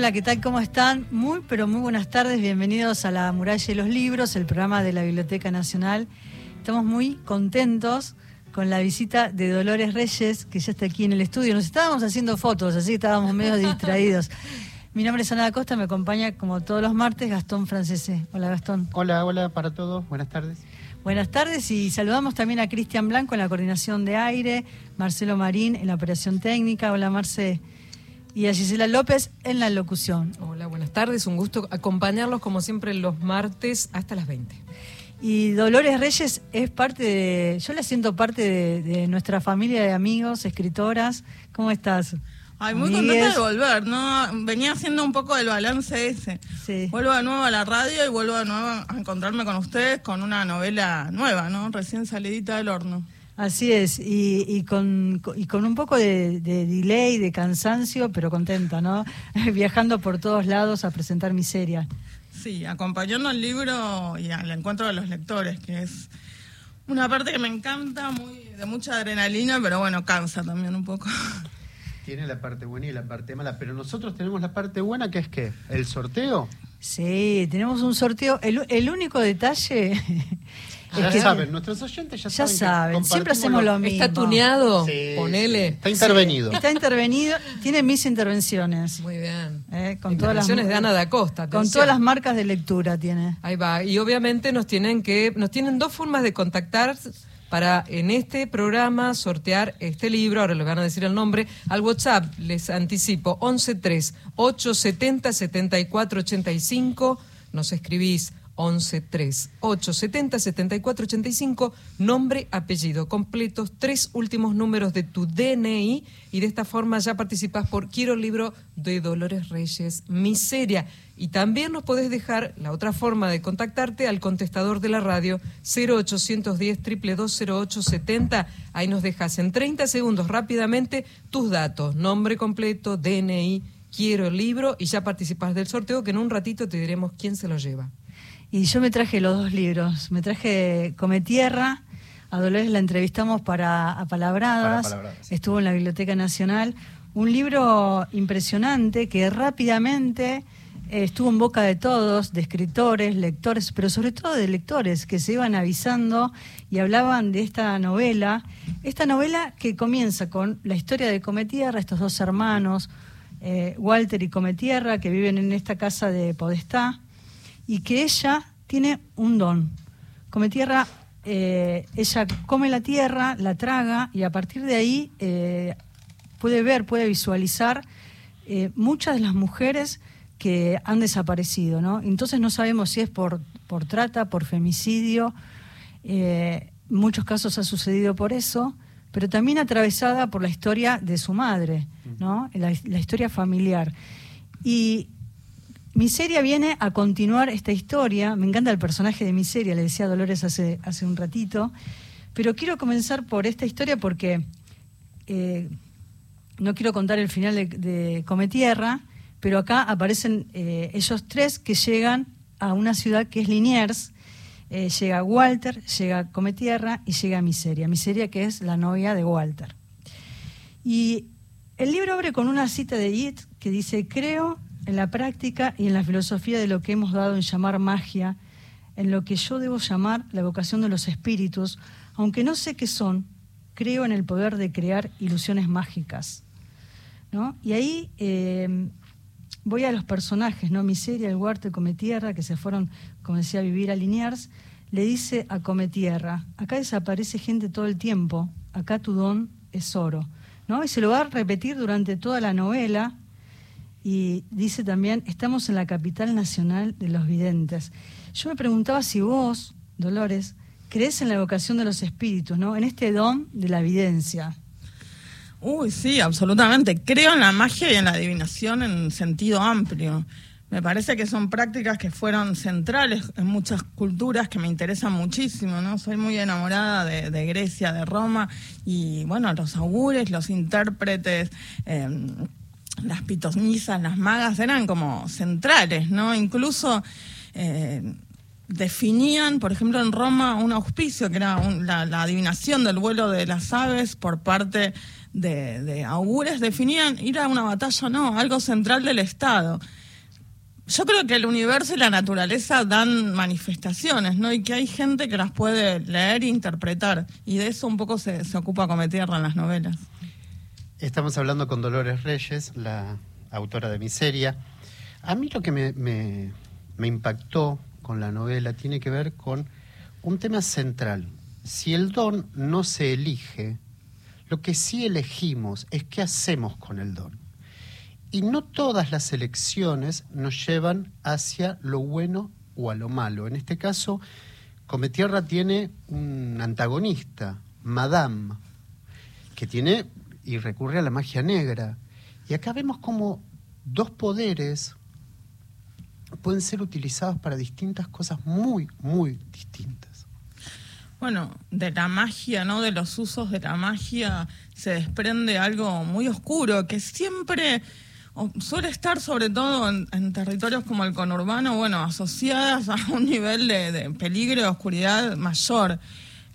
Hola, ¿qué tal? ¿Cómo están? Muy, pero muy buenas tardes. Bienvenidos a la Muralla de los Libros, el programa de la Biblioteca Nacional. Estamos muy contentos con la visita de Dolores Reyes, que ya está aquí en el estudio. Nos estábamos haciendo fotos, así que estábamos medio distraídos. Mi nombre es Ana Costa, me acompaña como todos los martes Gastón Francese. Hola Gastón. Hola, hola para todos, buenas tardes. Buenas tardes y saludamos también a Cristian Blanco en la coordinación de aire, Marcelo Marín en la operación técnica. Hola Marce y a Gisela López en la locución. Hola, buenas tardes. Un gusto acompañarlos como siempre los martes hasta las 20. Y Dolores Reyes es parte de, yo la siento parte de, nuestra familia de amigos, escritoras. ¿Cómo estás? Ay, muy contenta de volver, ¿no? Venía haciendo un poco del balance ese. Sí. Vuelvo de nuevo a la radio y vuelvo de nuevo a encontrarme con ustedes con una novela nueva, ¿no? Recién salidita del horno. Así es, y, con, y con un poco de, delay, de cansancio, pero contenta, ¿no? Viajando por todos lados a presentar miseria. Sí, acompañando al libro y al encuentro de los lectores, que es una parte que me encanta, muy de mucha adrenalina, pero bueno, cansa también un poco. Tiene la parte buena y la parte mala, pero nosotros tenemos la parte buena, que es que el sorteo. Sí, tenemos un sorteo. El, el único detalle ya saben, nuestros oyentes ya, saben. siempre hacemos lo, mismo. ¿Está tuneado? Ponele. Está intervenido. está intervenido, tiene mis intervenciones. Muy bien. Eh, con todas las de Ana da Costa. Con todas las marcas de lectura tiene. Ahí va. Y obviamente nos tienen que, nos tienen dos formas de contactar para en este programa sortear este libro, ahora le van a decir el nombre, al WhatsApp, les anticipo, 113 870 7485, nos escribís 113 870 7485 nombre, apellido completos, tres últimos números de tu DNI y de esta forma ya participas por Quiero el libro de Dolores Reyes, Miseria. Y también nos podés dejar la otra forma de contactarte al contestador de la radio 0810 2220870. Ahí nos dejas en 30 segundos rápidamente tus datos, nombre completo, DNI, quiero el libro y ya participas del sorteo que en un ratito te diremos quién se lo lleva. Y yo me traje los dos libros. Me traje Come Tierra. A Dolores la entrevistamos para Apalabradas. Estuvo en la Biblioteca Nacional. Un libro impresionante que rápidamente eh, estuvo en boca de todos, de escritores, lectores, pero sobre todo de lectores que se iban avisando y hablaban de esta novela. Esta novela que comienza con la historia de Cometierra, estos dos hermanos, eh, Walter y Cometierra, que viven en esta casa de Podestá y que ella tiene un don. Come tierra, eh, ella come la tierra, la traga y a partir de ahí eh, puede ver, puede visualizar eh, muchas de las mujeres que han desaparecido, ¿no? Entonces no sabemos si es por, por trata, por femicidio, en muchos casos ha sucedido por eso, pero también atravesada por la historia de su madre, ¿no? La, la historia familiar. Y Miseria viene a continuar esta historia. Me encanta el personaje de Miseria, le decía Dolores hace, hace un ratito. Pero quiero comenzar por esta historia porque eh, no quiero contar el final de, Cometierra, pero acá aparecen eh, ellos tres que llegan a una ciudad que es Liniers. Eh, llega Walter, llega Cometierra y llega Miseria. Miseria que es la novia de Walter. Y el libro abre con una cita de Yeats que dice, creo en la práctica y en la filosofía de lo que hemos dado en llamar magia, en lo que yo debo llamar la vocación de los espíritus, aunque no sé qué son, creo en el poder de crear ilusiones mágicas. ¿no? Y ahí eh, voy a los personajes, ¿no? Miseria, el huerto y Cometierra, que se fueron, como decía, a vivir a Liniers, le dice a Cometierra, acá desaparece gente todo el tiempo, acá tu don es oro. ¿no? Y se lo va a repetir durante toda la novela, y dice también, estamos en la capital nacional de los videntes. Yo me preguntaba si vos, Dolores, crees en la evocación de los espíritus, ¿no? En este don de la evidencia. Uy, sí, absolutamente. Creo en la magia y en la adivinación en sentido amplio. Me parece que son prácticas que fueron centrales en muchas culturas que me interesan muchísimo, ¿no? Soy muy enamorada de, Grecia, de Roma, y bueno, los augures, los intérpretes, eh, las pitonizas, las magas eran como centrales, ¿no? Incluso eh, definían, por ejemplo, en Roma un auspicio, que era la, adivinación del vuelo de las aves por parte de, augures definían ir a una batalla, no, algo central del Estado. Yo creo que el universo y la naturaleza dan manifestaciones, ¿no? Y que hay gente que las puede leer e interpretar. Y de eso un poco se, se ocupa Cometierra en las novelas. Estamos hablando con Dolores Reyes, la autora de Miseria. A mí lo que me, impactó con la novela tiene que ver con un tema central. Si el don no se elige, lo que sí elegimos es qué hacemos con el don. Y no todas las elecciones nos llevan hacia lo bueno o a lo malo. En este caso, Cometierra tiene un antagonista, Madame, que tiene y recurre a la magia negra. Y acá vemos como dos poderes pueden ser utilizados para distintas cosas muy, muy distintas. Bueno, de la magia, ¿no? De los usos de la magia se desprende algo muy oscuro que siempre suele estar sobre todo en, territorios como el conurbano, bueno, asociadas a un nivel de, peligro y oscuridad mayor.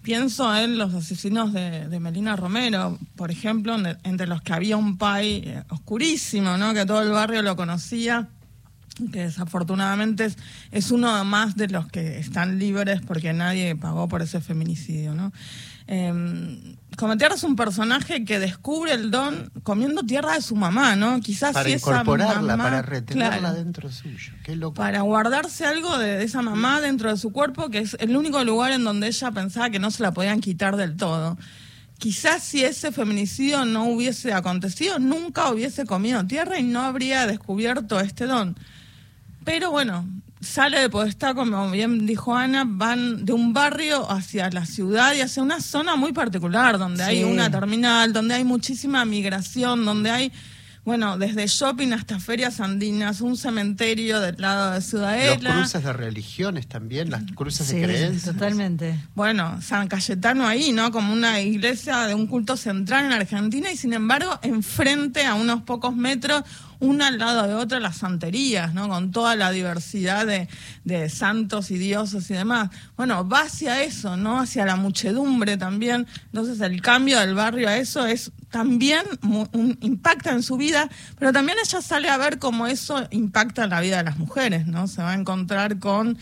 Pienso en los asesinos de, Melina Romero, por ejemplo, entre los que había un pai eh, oscurísimo, ¿no? Que todo el barrio lo conocía que desafortunadamente es, uno más de los que están libres porque nadie pagó por ese feminicidio, ¿no? Eh, es un personaje que descubre el don comiendo tierra de su mamá, ¿no? Quizás para incorporarla, para retenerla dentro suyo. Qué loco. Para guardarse algo de, esa mamá dentro de su cuerpo, que es el único lugar en donde ella pensaba que no se la podían quitar del todo. Quizás si ese feminicidio no hubiese acontecido, nunca hubiese comido tierra y no habría descubierto este don. Pero bueno, sale de Podestá, como bien dijo Ana, van de un barrio hacia la ciudad y hacia una zona muy particular, donde hay una terminal, donde hay muchísima migración, donde hay bueno, desde shopping hasta ferias andinas, un cementerio del lado de Ciudadela. Los cruces de religiones también, las cruces de creencias. totalmente. Bueno, San Cayetano ahí, ¿no? Como una iglesia de un culto central en Argentina y sin embargo, enfrente a unos pocos metros, una al lado de otra, las santerías, ¿no? Con toda la diversidad de, de santos y dioses y demás. Bueno, va hacia eso, ¿no? Hacia la muchedumbre también. Entonces, el cambio del barrio a eso es también impacta en su vida, pero también ella sale a ver cómo eso impacta en la vida de las mujeres, ¿no? Se va a encontrar con,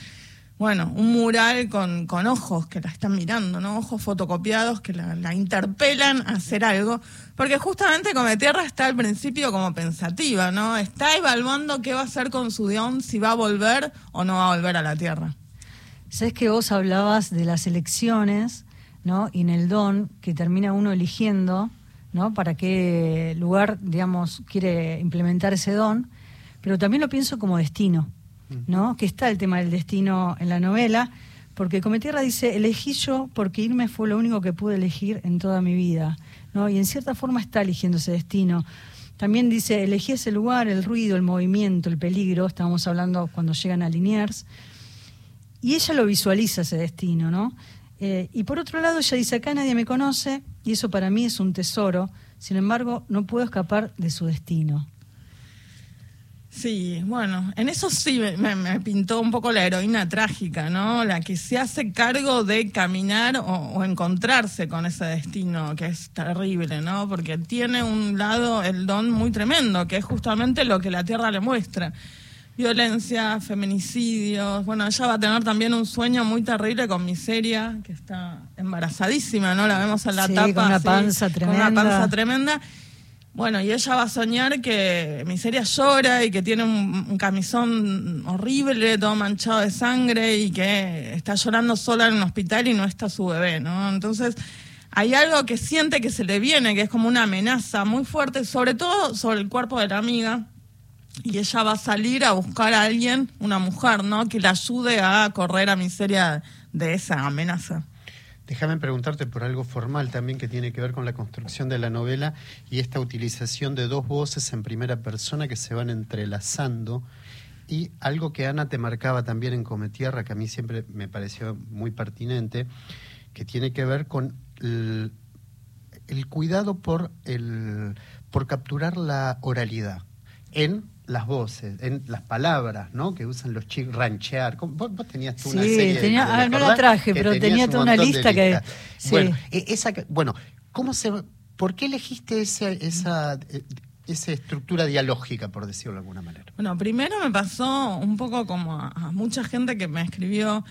bueno, un mural con, con ojos que la están mirando, ¿no? Ojos fotocopiados que la, interpelan a hacer algo, porque justamente Come Tierra está al principio como pensativa, ¿no? Está evaluando qué va a hacer con su Dion, si va a volver o no va a volver a la Tierra. Sabes que vos hablabas de las elecciones, ¿no? Y en el don que termina uno eligiendo ¿no? Para qué lugar, digamos, quiere implementar ese don, pero también lo pienso como destino, ¿no? Que está el tema del destino en la novela, porque Cometierra dice, elegí yo porque irme fue lo único que pude elegir en toda mi vida, ¿no? Y en cierta forma está eligiendo ese destino. También dice, elegí ese lugar, el ruido, el movimiento, el peligro, estábamos hablando cuando llegan a Liniers, y ella lo visualiza ese destino, ¿no? Eh, y por otro lado, ella dice, acá nadie me conoce, y eso para mí es un tesoro, sin embargo, no puedo escapar de su destino. Sí, bueno, en eso sí me, pintó un poco la heroína trágica, ¿no? La que se hace cargo de caminar o, o, encontrarse con ese destino, que es terrible, ¿no? Porque tiene un lado, el don muy tremendo, que es justamente lo que la Tierra le muestra violencia, feminicidios. Bueno, ella va a tener también un sueño muy terrible con Miseria, que está embarazadísima, ¿no? La vemos en la tapa. Con una panza tremenda. Con una panza tremenda. Bueno, y ella va a soñar que Miseria llora y que tiene un, camisón horrible, todo manchado de sangre y que está llorando sola en un hospital y no está su bebé, ¿no? Entonces, hay algo que siente que se le viene, que es como una amenaza muy fuerte, sobre todo sobre el cuerpo de la amiga, y ella va a salir a buscar a alguien, una mujer, ¿no? Que la ayude a correr a miseria de esa amenaza. Déjame preguntarte por algo formal también que tiene que ver con la construcción de la novela y esta utilización de dos voces en primera persona que se van entrelazando y algo que Ana te marcaba también en Cometierra, que a mí siempre me pareció muy pertinente, que tiene que ver con el, cuidado por, el, por capturar la oralidad en las voces, en las palabras, ¿no? Que usan los chicos, ranchear. Vos, tenías tú una serie tenía, ah, no la traje, pero tenía toda una lista que... Bueno, e, esa, bueno, ¿cómo se ¿Por qué elegiste esa, esa, eh, esa estructura dialógica, por decirlo de alguna manera? Bueno, primero me pasó un poco como a mucha gente que me escribió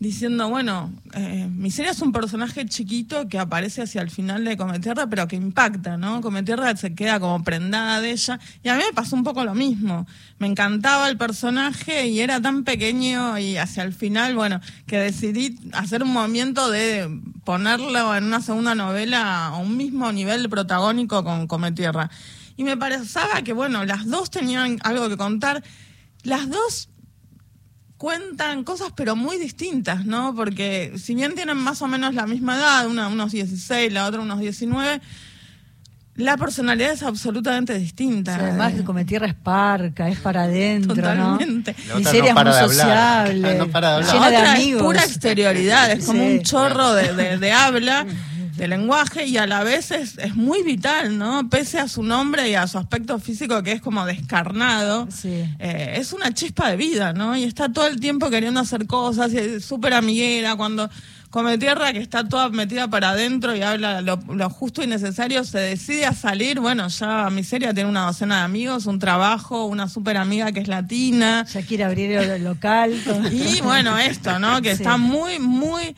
diciendo, bueno, eh, Miseria es un personaje chiquito que aparece hacia el final de Cometierra, pero que impacta, ¿no? Cometierra se queda como prendada de ella. Y a mí me pasó un poco lo mismo. Me encantaba el personaje y era tan pequeño y hacia el final, bueno, que decidí hacer un movimiento de ponerlo en una segunda novela a un mismo nivel protagónico con Cometierra. Y me parecía que, bueno, las dos tenían algo que contar. Las dos cuentan cosas pero muy distintas, ¿no? Porque si bien tienen más o menos la misma edad, una unos 16, la otra unos 19, la personalidad es absolutamente distinta. además, el Cometierra es parca, es para adentro, Totalmente. ¿no? Miseria no es muy sociable, no para de llena de amigos. Es pura exterioridad, es como un chorro de, de habla. De lenguaje y a la vez es, es, muy vital, ¿no? Pese a su nombre y a su aspecto físico que es como descarnado, eh, es una chispa de vida, ¿no? Y está todo el tiempo queriendo hacer cosas, es súper amiguera, cuando come tierra que está toda metida para adentro y habla lo, justo y necesario, se decide a salir, bueno, ya Miseria tiene una docena de amigos, un trabajo, una súper amiga que es latina. Ya quiere abrir el local. Y bueno, esto, ¿no? Que está muy, muy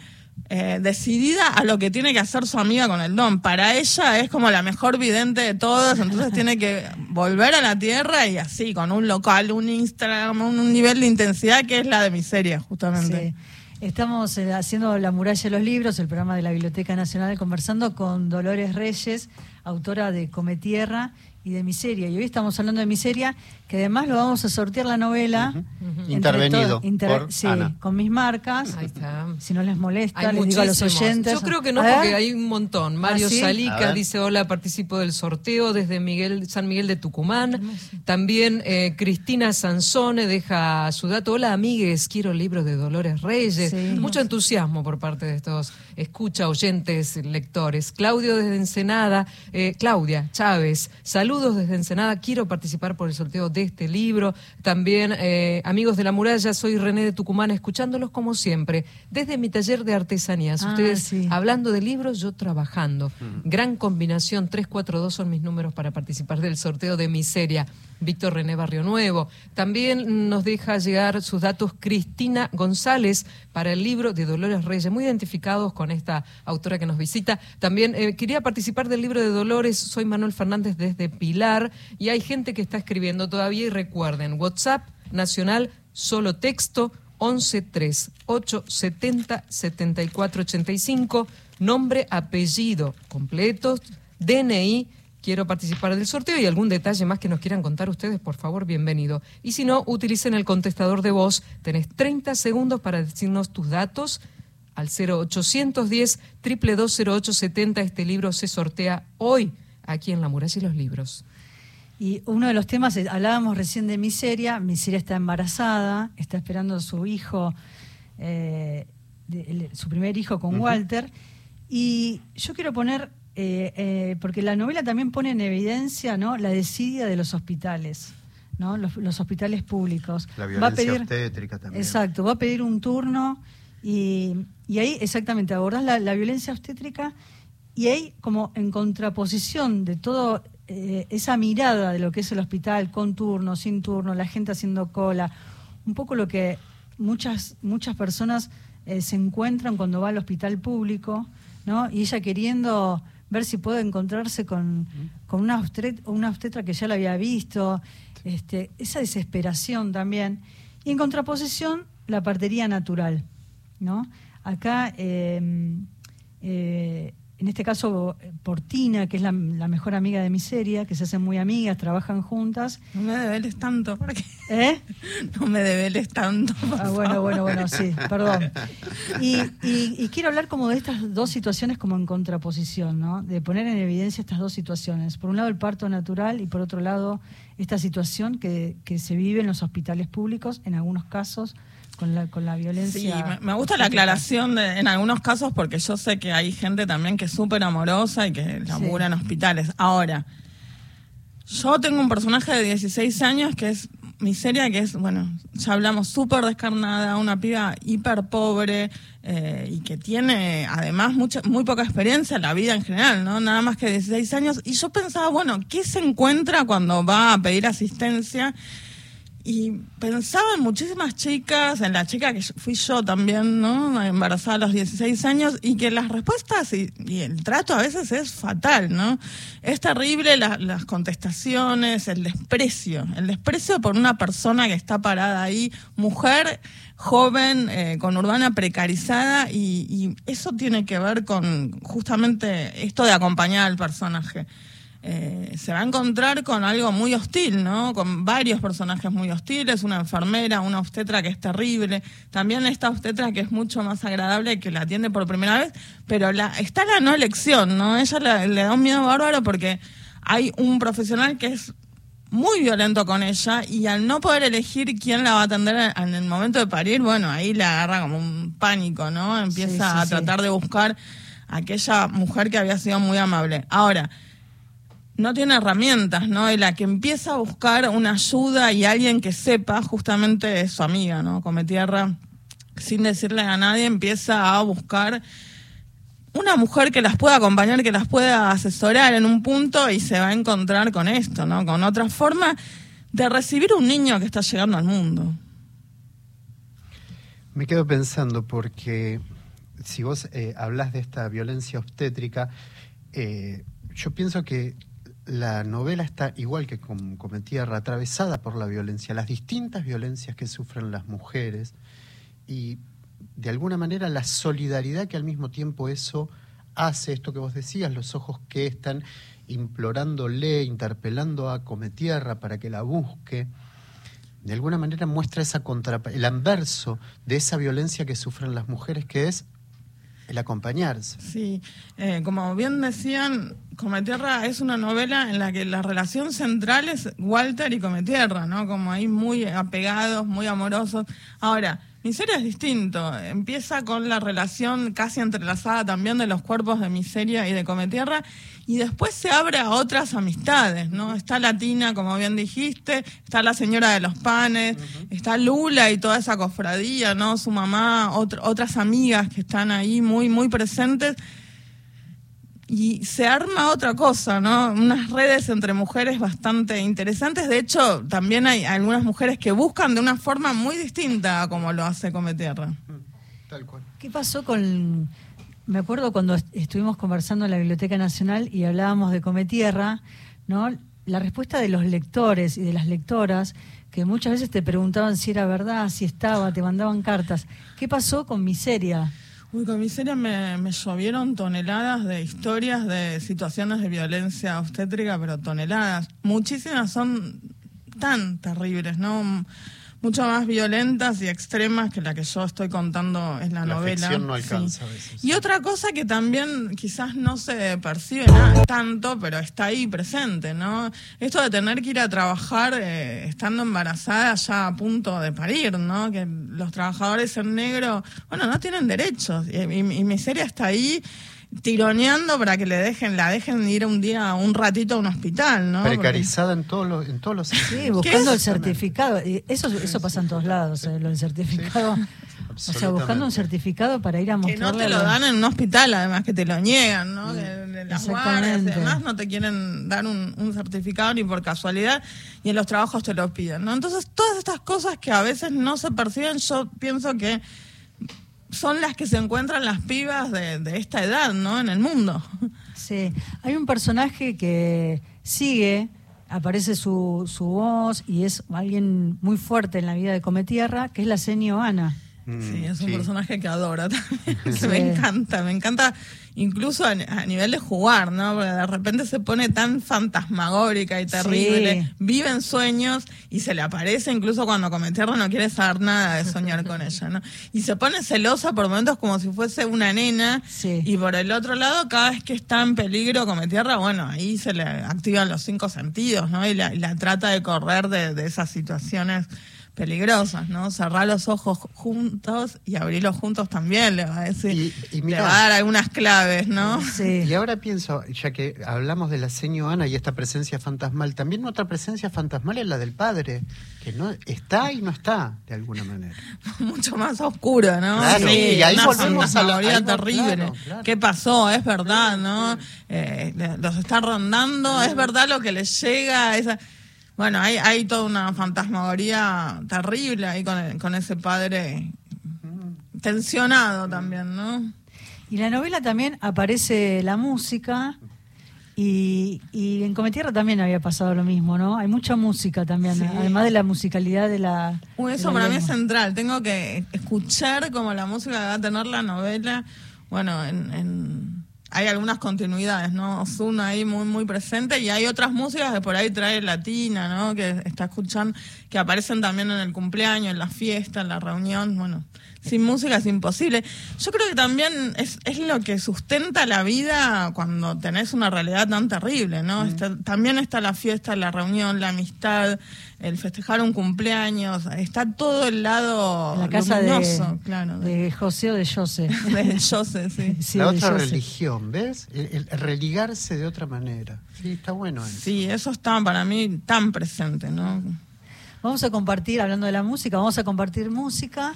eh, decidida a lo que tiene que hacer su amiga con el don. Para ella es como la mejor vidente de todas, entonces tiene que volver a la tierra y así, con un local, un Instagram, un, nivel de intensidad que es la de miseria, justamente. Estamos eh, haciendo La muralla de los libros, el programa de la Biblioteca Nacional, conversando con Dolores Reyes, autora de Come Tierra y de Miseria. Y hoy estamos hablando de Miseria, que además lo vamos a sortear la novela. Intervenido por sí, con mis marcas. Ahí está. Si no les molesta, les digo a los oyentes. Yo creo que no, porque hay un montón. Mario ¿Ah, Salica dice, hola, participo del sorteo desde Miguel, San Miguel de Tucumán. También eh, Cristina Sansone deja su dato. Hola, amigues, quiero libros de Dolores Reyes. Mucho entusiasmo por parte de estos escucha, oyentes, lectores. Claudio desde Ensenada, eh, Claudia Chávez, saludos desde Ensenada, quiero participar por el sorteo de este libro. También, eh, amigos de la muralla, soy René de Tucumán, escuchándolos como siempre, desde mi taller de artesanías. Ah, Ustedes hablando de libros, yo trabajando. Gran combinación, 342 son mis números para participar del sorteo de Miseria. Víctor René Barrio Nuevo. También nos deja llegar sus datos Cristina González para el libro de Dolores Reyes, muy identificados con esta autora que nos visita. También eh, quería participar del libro de Dolores, soy Manuel Fernández desde Pilar y hay gente que está escribiendo todavía y recuerden, WhatsApp nacional, solo texto, 113 870 7485, nombre, apellido completos, DNI, quiero participar del sorteo y algún detalle más que nos quieran contar ustedes, por favor, bienvenido. Y si no, utilicen el contestador de voz, tenés 30 segundos para decirnos tus datos al 0810 2220870. Este libro se sortea hoy aquí en La Muralla y los Libros. Y uno de los temas, eh, hablábamos recién de Miseria, Miseria está embarazada, está esperando a su hijo, eh, su primer hijo con Walter, y yo quiero poner, eh, porque la novela también pone en evidencia ¿no? la desidia de los hospitales. ¿no? Los, hospitales públicos. La violencia obstétrica también. Exacto, va a pedir un turno y, ahí exactamente abordás la, la violencia obstétrica y ahí como en contraposición de todo eh, esa mirada de lo que es el hospital, con turno, sin turno, la gente haciendo cola, un poco lo que muchas, muchas personas eh, se encuentran cuando va al hospital público, ¿no? Y ella queriendo ver si puede encontrarse con, con una, obstetra, una obstetra que ya la había visto, este, esa desesperación también. Y en contraposición, la partería natural, ¿no? Acá eh, en este caso Portina, que es la, mejor amiga de Miseria, que se hacen muy amigas, trabajan juntas. No me debeles tanto, porque ¿Eh? no me debeles tanto. Ah, bueno, bueno, bueno, sí, perdón. Y, quiero hablar como de estas dos situaciones como en contraposición, ¿no? De poner en evidencia estas dos situaciones. Por un lado el parto natural y por otro lado esta situación que, que se vive en los hospitales públicos, en algunos casos con la, con la violencia. Sí, me, gusta la aclaración en algunos casos porque yo sé que hay gente también que es súper amorosa y que labura en hospitales. Ahora, yo tengo un personaje de 16 años que es Miseria, que es, bueno, ya hablamos, súper descarnada, una piba hiper pobre eh, y que tiene además mucha, muy poca experiencia en la vida en general, ¿no? Nada más que 16 años. Y yo pensaba, bueno, ¿qué se encuentra cuando va a pedir asistencia? Y pensaba en muchísimas chicas, en la chica que fui yo también, ¿no? Embarazada a los 16 años, y que las respuestas y, el trato a veces es fatal, ¿no? Es terrible las contestaciones, el desprecio, el desprecio por una persona que está parada ahí, mujer, joven, eh, con urbana precarizada, y, y eso tiene que ver con justamente esto de acompañar al personaje. Eh, se va a encontrar con algo muy hostil, ¿no? Con varios personajes muy hostiles, una enfermera, una obstetra que es terrible, también esta obstetra que es mucho más agradable que la atiende por primera vez, pero la, está la no elección, ¿no? Ella le da un miedo bárbaro porque hay un profesional que es muy violento con ella y al no poder elegir quién la va a atender en el momento de parir, bueno, ahí la agarra como un pánico, ¿no? Empieza a tratar de buscar a aquella mujer que había sido muy amable. Ahora, no tiene herramientas, ¿no? Y la que empieza a buscar una ayuda y alguien que sepa, justamente es su amiga, ¿no? Come tierra, sin decirle a nadie, empieza a buscar una mujer que las pueda acompañar, que las pueda asesorar en un punto y se va a encontrar con esto, ¿no? Con otra forma de recibir un niño que está llegando al mundo. Me quedo pensando porque si vos eh, hablas de esta violencia obstétrica, eh, yo pienso que la novela está igual que con Tierra, atravesada por la violencia, las distintas violencias que sufren las mujeres y de alguna manera la solidaridad que al mismo tiempo eso hace, esto que vos decías, los ojos que están implorándole, interpelando a Cometierra para que la busque, de alguna manera muestra esa contra, el anverso de esa violencia que sufren las mujeres, que es el acompañarse. Sí, eh, como bien decían, Cometierra es una novela en la que la relación central es Walter y Cometierra, ¿no? Como ahí muy apegados, muy amorosos. Ahora, Miseria es distinto. Empieza con la relación casi entrelazada también de los cuerpos de Miseria y de Cometierra y después se abre a otras amistades, ¿no? Está Latina, como bien dijiste, está la señora de los panes, está Lula y toda esa cofradía, ¿no? Su mamá, otras amigas que están ahí muy, muy presentes y se arma otra cosa, ¿no? Unas redes entre mujeres bastante interesantes. De hecho, también hay algunas mujeres que buscan de una forma muy distinta a como lo hace Cometierra. Mm, tal cual. ¿Qué pasó con.? Me acuerdo cuando estuvimos conversando en la Biblioteca Nacional y hablábamos de Cometierra, ¿no? La respuesta de los lectores y de las lectoras, que muchas veces te preguntaban si era verdad, si estaba, te mandaban cartas. ¿Qué pasó con Miseria? Uy, con miseria me, me llovieron toneladas de historias de situaciones de violencia obstétrica, pero toneladas. Muchísimas son tan terribles, ¿no? Mucho más violentas y extremas que la que yo estoy contando en la, novela. no alcanza Y otra cosa que también quizás no se percibe tanto, pero está ahí presente, ¿no? Esto de tener que ir a trabajar eh, estando embarazada ya a punto de parir, ¿no? Que los trabajadores en negro, bueno, no tienen derechos y, y, y miseria está ahí tironeando para que le dejen, la dejen ir un día, un ratito a un hospital, ¿no? Precarizada en todos los, en todos los Sí, buscando el certificado. Eso, eso pasa en todos lados, eh, lo del certificado. O sea, buscando un certificado para ir a mostrarle. Que no te lo dan en un hospital, además que te lo niegan, ¿no? las además no te quieren dar un, un, certificado ni por casualidad y en los trabajos te lo piden, ¿no? Entonces, todas estas cosas que a veces no se perciben, yo pienso que son las que se encuentran las pibas de, esta edad, ¿no? En el mundo. Sí, hay un personaje que sigue, aparece su, su voz y es alguien muy fuerte en la vida de Cometierra, que es la seño Ana. Mm, sí, es un personaje que adora también. Me encanta, me encanta incluso a, nivel de jugar, ¿no? Porque de repente se pone tan fantasmagórica y terrible, vive en sueños y se le aparece incluso cuando Cometierra no quiere saber nada de soñar con ella, ¿no? Y se pone celosa por momentos como si fuese una nena y por el otro lado, cada vez que está en peligro Cometierra, bueno, ahí se le activan los cinco sentidos, ¿no? Y la, trata de correr de, de esas situaciones peligrosas, ¿no? Cerrar los ojos juntos y abrirlos juntos también, le va a decir. Y, le va a dar algunas claves, ¿no? Sí. Y ahora pienso, ya que hablamos de la seño Ana y esta presencia fantasmal, también otra presencia fantasmal es la del padre, que no está y no está, de alguna manera. Mucho más oscura, ¿no? Claro, sí, y ahí volvemos a la terrible. ¿Qué pasó? Es verdad, ¿no? Eh, los está rondando, es verdad lo que les llega, esa bueno, hay, hay toda una fantasmagoría terrible ahí con, con ese padre tensionado también, ¿no? Y la novela también aparece la música y, y en Cometierra también había pasado lo mismo, ¿no? Hay mucha música también, además de la musicalidad de la... eso para mí es central, tengo que escuchar como la música que va a tener la novela, bueno, en hay algunas continuidades, ¿no? Ozuna ahí muy muy presente y hay otras músicas que por ahí trae Latina, ¿no? Que está escuchando, que aparecen también en el cumpleaños, en la fiesta, en la reunión, bueno sin música es imposible. Yo creo que también es, es lo que sustenta la vida cuando tenés una realidad tan terrible, ¿no? Mm. también está la fiesta, la reunión, la amistad, el festejar un cumpleaños, está todo el lado la casa de, claro, de, José o de José. de José, sí. la otra religión, ¿ves? El, religarse de otra manera. Sí, está bueno eso. Sí, eso está para mí tan presente, ¿no? Vamos a compartir, hablando de la música, vamos a compartir música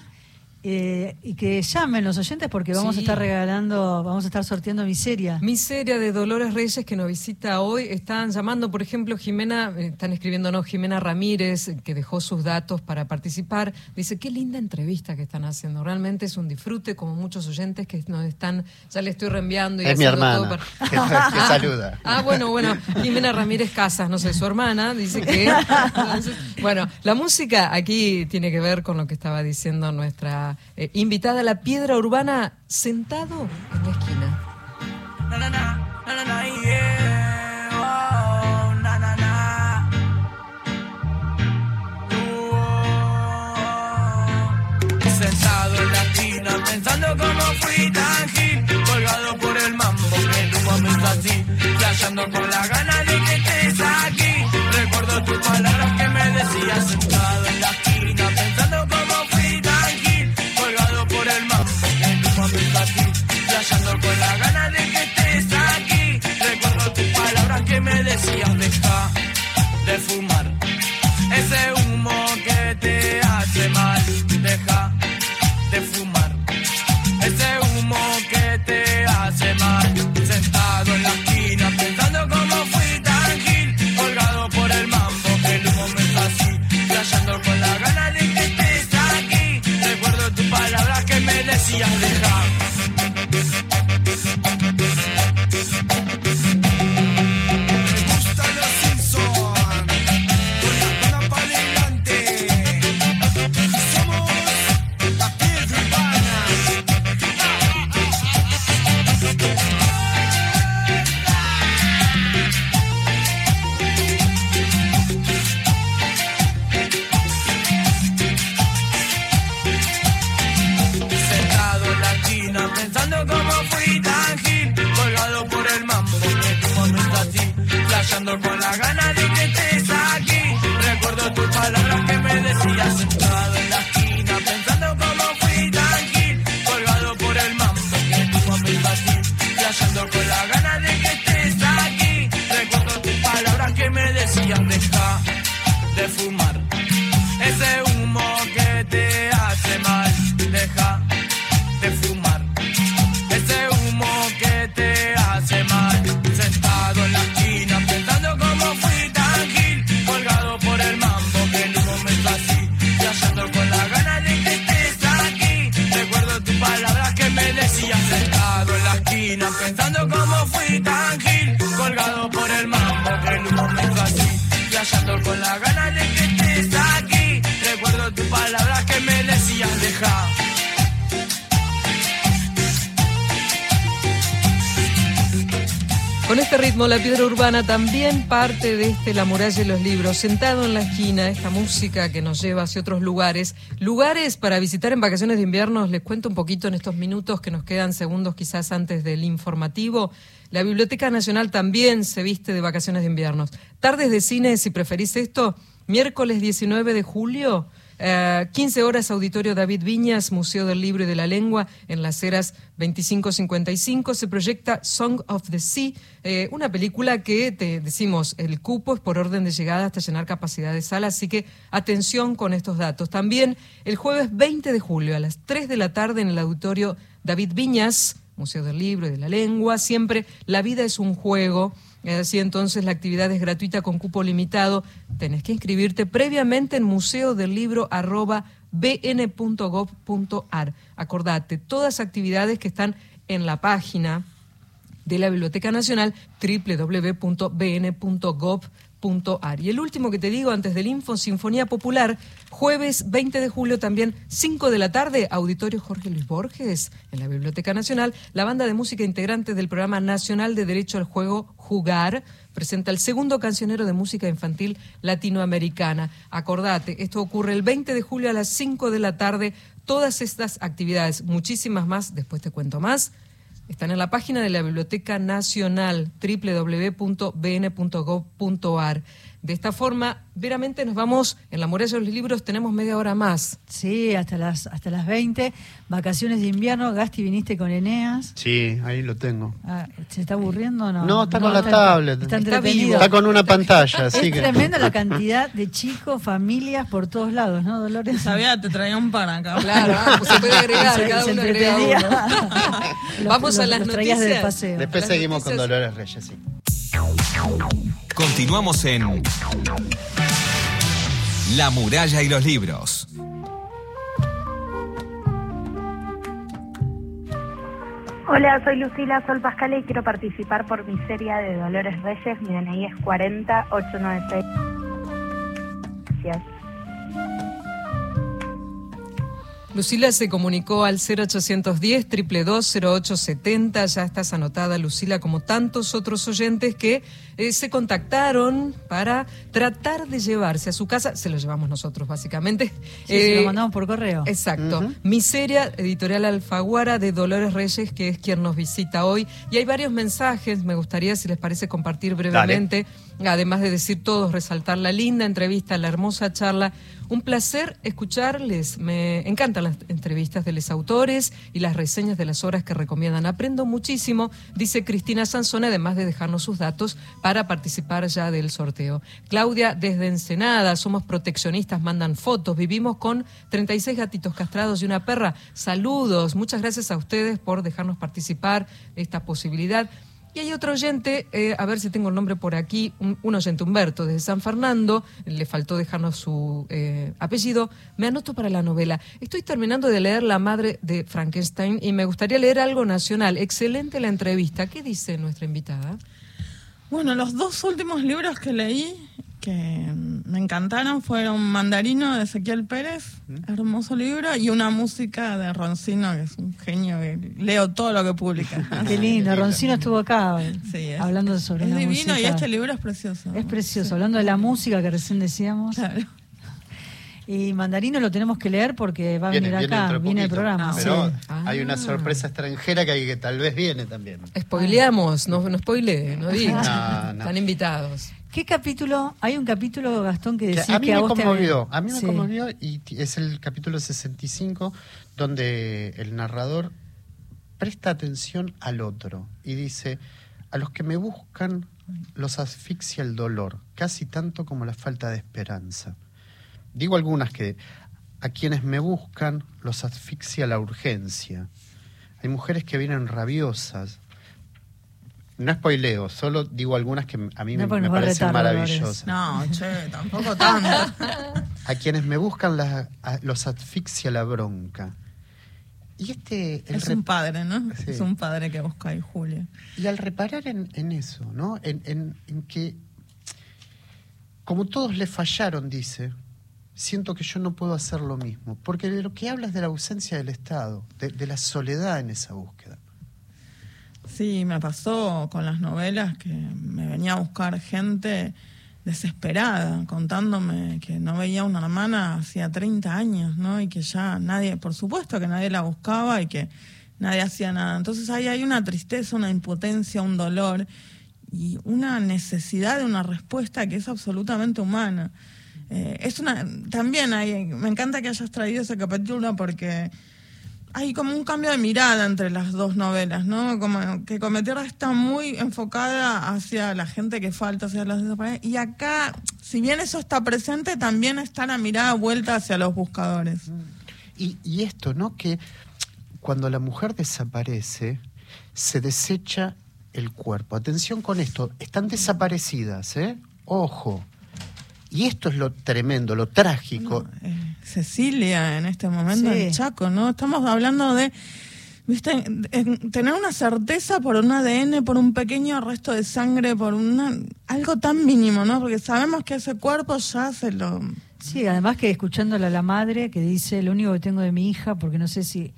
eh, y que llamen los oyentes porque vamos a estar regalando, vamos a estar sorteando Miseria. Miseria de Dolores Reyes que nos visita hoy. Están llamando, por ejemplo, Jimena, eh, están escribiéndonos Jimena Ramírez, que dejó sus datos para participar. Dice, qué linda entrevista que están haciendo. Realmente es un disfrute, como muchos oyentes que nos están, ya le estoy reenviando. Y es mi hermana, que, saluda. Ah, bueno, bueno, Jimena Ramírez Casas, no sé, su hermana, dice que... bueno, la música aquí tiene que ver con lo que estaba diciendo nuestra eh, invitada a la piedra urbana sentado en la esquina. Sentado en la esquina pensando cómo fui tan gil, colgado por el mambo que tu momento así, flasheando con la gana con la la piedra urbana también parte de este La muralla y los libros, sentado en la esquina, esta música que nos lleva hacia otros lugares. Lugares para visitar en vacaciones de invierno, les cuento un poquito en estos minutos que nos quedan segundos quizás antes del informativo. La Biblioteca Nacional también se viste de vacaciones de invierno. Tardes de cine, si preferís esto, miércoles 19 de julio 15 eh, horas Auditorio David Viñas, Museo del Libro y de la Lengua, en las eras 2555. Se proyecta Song of the Sea, eh, una película que te decimos, el cupo es por orden de llegada hasta llenar capacidad de sala, así que atención con estos datos. También el jueves 20 de julio a las 3 de la tarde en el Auditorio David Viñas, Museo del Libro y de la Lengua, siempre La vida es un juego. Así entonces la actividad es gratuita con cupo limitado. Tenés que inscribirte previamente en museodelibro.bn.gov.ar. Acordate, todas actividades que están en la página de la Biblioteca Nacional www.bn.gov.ar y el último que te digo antes del Info, Sinfonía Popular, jueves 20 de julio también, 5 de la tarde, Auditorio Jorge Luis Borges, en la Biblioteca Nacional, la banda de música integrante del Programa Nacional de Derecho al Juego Jugar presenta el segundo cancionero de música infantil latinoamericana. Acordate, esto ocurre el 20 de julio a las 5 de la tarde. Todas estas actividades, muchísimas más, después te cuento más, están en la página de la Biblioteca Nacional www.bn.gov.ar. De esta forma, veramente nos vamos, en la muralla de los libros tenemos media hora más. Sí, hasta las, hasta las 20. Vacaciones de invierno, Gasti, viniste con Eneas. Sí, ahí lo tengo. Ah, ¿Se está aburriendo o no? No, está con la tablet. Está, entretenido. Está con una pantalla. es tremenda la cantidad de chicos, familias por todos lados, ¿no, Dolores? Sabía, te traía un pan acá. Claro, pues se puede agregar, cada uno agrega uno. Vamos a las noticias. Después seguimos con Dolores Reyes, sí. Continuamos en La muralla y los libros. Hola, soy Lucila Sol Pascal y quiero participar por mi serie de Dolores Reyes. Mi DNI es 40896. Gracias. Lucila se comunicó al 0810 0870. Ya estás anotada, Lucila, como tantos otros oyentes que eh, se contactaron para tratar de llevarse a su casa. Se lo llevamos nosotros, básicamente. Sí, se lo eh, mandamos por correo. Exacto. Miseria, editorial Alfaguara de Dolores Reyes, que es quien nos visita hoy. Y hay varios mensajes. Me gustaría, si les parece, compartir brevemente. Además de decir todos, resaltar la linda entrevista, la hermosa charla un placer escucharles. Me encantan las entrevistas de los autores y las reseñas de las obras que recomiendan. Aprendo muchísimo, dice Cristina Sansone, además de dejarnos sus datos para participar ya del sorteo. Claudia, desde Ensenada, somos proteccionistas, mandan fotos. Vivimos con 36 gatitos castrados y una perra. Saludos. Muchas gracias a ustedes por dejarnos participar esta posibilidad. Y hay otro oyente, eh, a ver si tengo el nombre por aquí, un, oyente Humberto desde San Fernando, le faltó dejarnos su eh, apellido, me anoto para la novela. Estoy terminando de leer La madre de Frankenstein y me gustaría leer algo nacional. Excelente la entrevista. ¿Qué dice nuestra invitada? Bueno, los dos últimos libros que leí que me encantaron fueron Mandarino de Ezequiel Pérez, mm. hermoso libro, y una música de Roncino, que es un genio, leo todo lo que publica. Qué lindo, Roncino estuvo acá hablando sobre es divino y este libro es precioso. Es precioso, hablando de la música que recién decíamos. Claro. Y Mandarino lo tenemos que leer porque va a venir acá, viene, el programa. Pero hay una ah. sorpresa extranjera que, que, tal vez viene también. Spoileamos, no, no spoile, no digas. Están invitados. ¿Qué capítulo? Hay un capítulo, Gastón, que decís que a mí me conmovió. A mí me conmovió y es el capítulo 65 donde el narrador presta atención al otro y dice, a los que me buscan los asfixia el dolor, casi tanto como la falta de esperanza. Digo algunas que a quienes me buscan los asfixia la urgencia. Hay mujeres que vienen rabiosas, no spoileo, solo digo algunas que a mí me, parecen maravillosas. No, che, tampoco tanto. a quienes me buscan los asfixia la bronca. Y este es un padre, ¿no? Es un padre que busca ahí, Julia. Y al reparar en, eso, ¿no? En, que, como todos le fallaron, dice, siento que yo no puedo hacer lo mismo. Porque de lo que hablas de la ausencia del Estado, de la soledad en esa búsqueda. Sí, me pasó con las novelas que me venía a buscar gente desesperada, contándome que no veía una hermana hacía 30 años, ¿no? Y que ya nadie, por supuesto que nadie la buscaba y que nadie hacía nada. Entonces ahí hay una tristeza, una impotencia, un dolor y una necesidad de una respuesta que es absolutamente humana. Eh, es una también hay, me encanta que hayas traído ese capítulo porque hay como un cambio de mirada entre las dos novelas, ¿no? Como que Cometierra está muy enfocada hacia la gente que falta, hacia los desaparecidos. Y acá, si bien eso está presente, también está la mirada vuelta hacia los buscadores. Y, y esto, ¿no? Que cuando la mujer desaparece, se desecha el cuerpo. Atención con esto, están desaparecidas, ¿eh? Ojo. Y esto es lo tremendo, lo trágico. Eh, Cecilia, en este momento en Chaco, ¿no? Estamos hablando de, viste, tener una certeza por un ADN, por un pequeño resto de sangre, por una, algo tan mínimo, ¿no? Porque sabemos que ese cuerpo ya se lo... Sí, además que escuchándole a la madre que dice, lo único que tengo de mi hija, porque no sé si,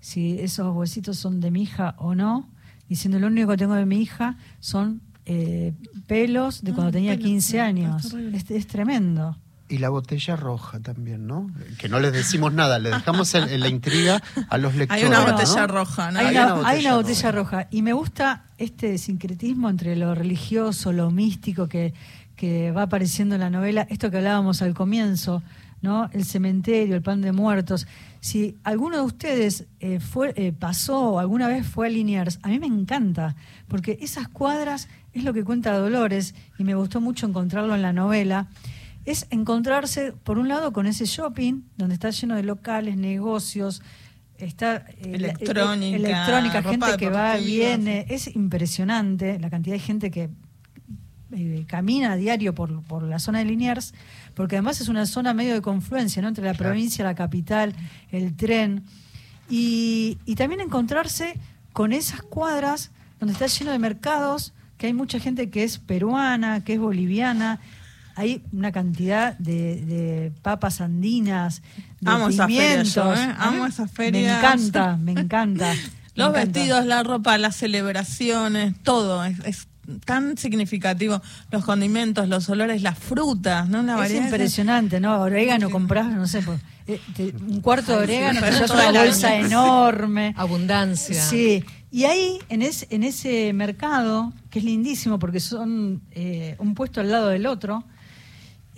si esos huesitos son de mi hija o no, diciendo, lo único que tengo de mi hija son eh, pelos de cuando ah, tenía 15 años. Es, tremendo. Y la botella roja también, ¿no? Que no les decimos nada, le dejamos en, la intriga a los lectores. Hay una botella roja, ¿no? Hay, una, botella, roja. Y me gusta este sincretismo entre lo religioso, lo místico que, que va apareciendo en la novela, esto que hablábamos al comienzo, ¿no? El cementerio, el pan de muertos. Si alguno de ustedes eh, fue, eh, pasó alguna vez fue a Liniers, a mí me encanta, porque esas cuadras es lo que cuenta Dolores, y me gustó mucho encontrarlo en la novela, es encontrarse, por un lado, con ese shopping, donde está lleno de locales, negocios, está eh, electrónica, electrónica gente que va, viene, es impresionante la cantidad de gente que camina a diario por, por la zona de Liniers porque además es una zona medio de confluencia, ¿no? Entre la provincia, la capital, el tren. Y, también encontrarse con esas cuadras donde está lleno de mercados, que hay mucha gente que es peruana, que es boliviana, hay una cantidad de, papas andinas, de Amo pimientos. ¿eh? Amo esa feria. Me encanta, me encanta. Los vestidos, la ropa, las celebraciones, todo. es tan significativo los condimentos, los olores, las frutas, ¿no? La es impresionante, ¿no? Orégano compras, no sé, eh, un cuarto de orégano, pero es una bolsa enorme. Abundancia. Sí. Y ahí, en, en ese mercado, que es lindísimo porque son eh, un puesto al lado del otro,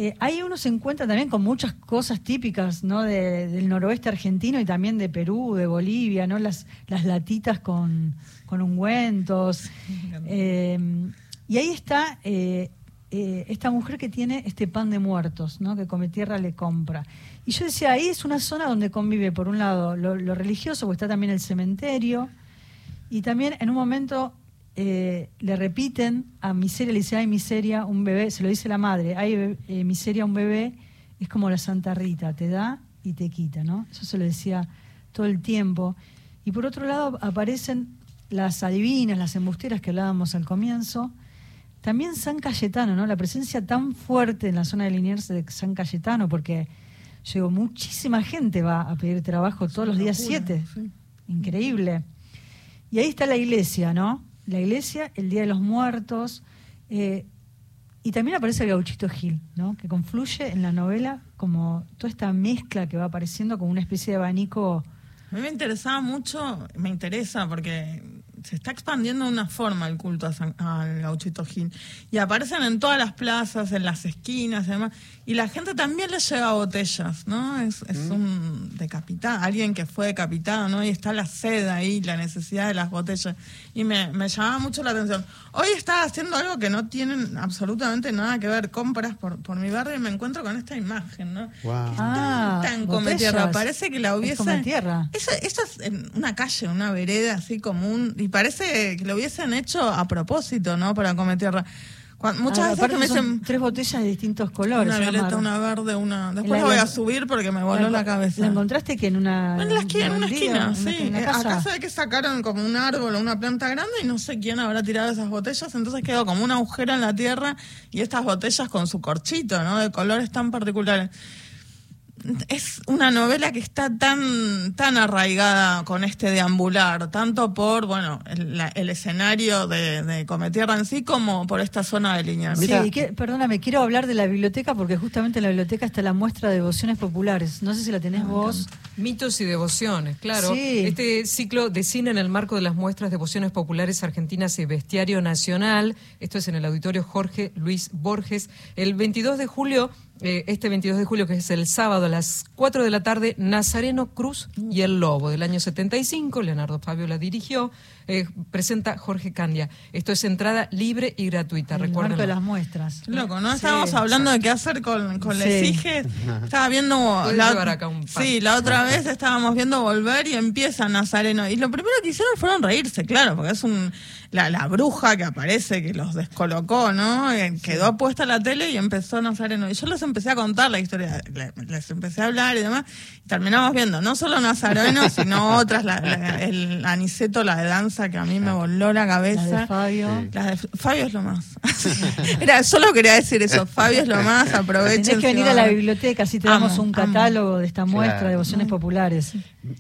eh, ahí uno se encuentra también con muchas cosas típicas ¿no? del noroeste argentino y también de Perú, de Bolivia, ¿no? las, las latitas con, con ungüentos. Em, y ahí está eh, eh, esta mujer que tiene este pan de muertos, ¿no? que Come Tierra le compra. Y yo decía, ahí es una zona donde convive, por un lado, lo, religioso, porque está también el cementerio, y también en un momento eh, le repiten a Miseria, le dice, ay Miseria, un bebé, se lo dice la madre, ay Miseria, un bebé, es como la Santa Rita, te da y te quita, ¿no? Eso se lo decía todo el tiempo. Y por otro lado aparecen las adivinas, las embusteras que hablábamos al comienzo, también San Cayetano, ¿no? La presencia tan fuerte en la zona de Liniers de San Cayetano, porque llegó muchísima gente va a pedir trabajo todos los días siete. Increíble. Y ahí está la iglesia, ¿no? La iglesia, el Día de los Muertos. Eh, y también aparece el gauchito Gil, ¿no? Que confluye en la novela como toda esta mezcla que va apareciendo como una especie de abanico. A mí me interesaba mucho, me interesa porque se está expandiendo de una forma el culto al gauchito Gil. Y aparecen en todas las plazas, en las esquinas, además. Y la gente también le lleva botellas, ¿no? Es, es mm. un decapitado, alguien que fue decapitado, ¿no? Y está la sed ahí, la necesidad de las botellas. Y me, me llamaba mucho la atención. Hoy está haciendo algo que no tienen absolutamente nada que ver, compras por, por mi barrio y me encuentro con esta imagen, ¿no? Wow. Ah, tan, come tierra. Parece que la hubiese. Es tierra. Eso, eso es en una calle, una vereda así común. Y parece que lo hubiesen hecho a propósito, ¿no? Para comer tierra. muchas veces me dicen tres botellas de distintos colores. Una violeta, una verde, una. Después la voy a subir porque me voló la, cabeza. ¿La encontraste que en una. En la esquina, en una esquina, sí. Acá se ve que sacaron como un árbol o una planta grande y no sé quién habrá tirado esas botellas. Entonces quedó como un agujero en la tierra y estas botellas con su corchito, ¿no? De colores tan particulares es una novela que está tan, tan arraigada con este deambular, tanto por bueno el, escenario de, de, Cometierra en sí como por esta zona de línea. Sí, perdóname, quiero hablar de la biblioteca porque justamente en la biblioteca está la muestra de devociones populares. No sé si la tenés ah, vos. Mitos y devociones, claro. Este ciclo de cine en el marco de las muestras Devociones Populares Argentinas y Bestiario Nacional, esto es en el auditorio Jorge Luis Borges, el 22 de julio eh, este 22 de julio, que es el sábado a las 4 de la tarde, Nazareno Cruz y el Lobo, del año 75, Leonardo Fabio la dirigió, eh, presenta Jorge Candia. Esto es entrada libre y gratuita, recuerden. de las muestras. Loco, ¿no? Estábamos hablando de qué hacer con, con sí. Estaba viendo... La, acá un sí, la otra vez estábamos viendo Volver y empieza Nazareno. Y lo primero que hicieron fueron reírse, claro, porque es un la, la bruja que aparece, que los descolocó, ¿no? Eh, quedó puesta la tele y empezó Nazareno. Y yo les empecé a contar la historia, les empecé a hablar y demás. Y terminamos viendo no solo Nazareno, sino otras, la, el Aniceto, la de danza, que a mí me voló la cabeza. La de Fabio. La de, Fabio es lo más. Era, solo quería decir eso, Fabio es lo más, aprovechen. Tienes que venir a la biblioteca, así te damos un catálogo de esta muestra de devociones populares.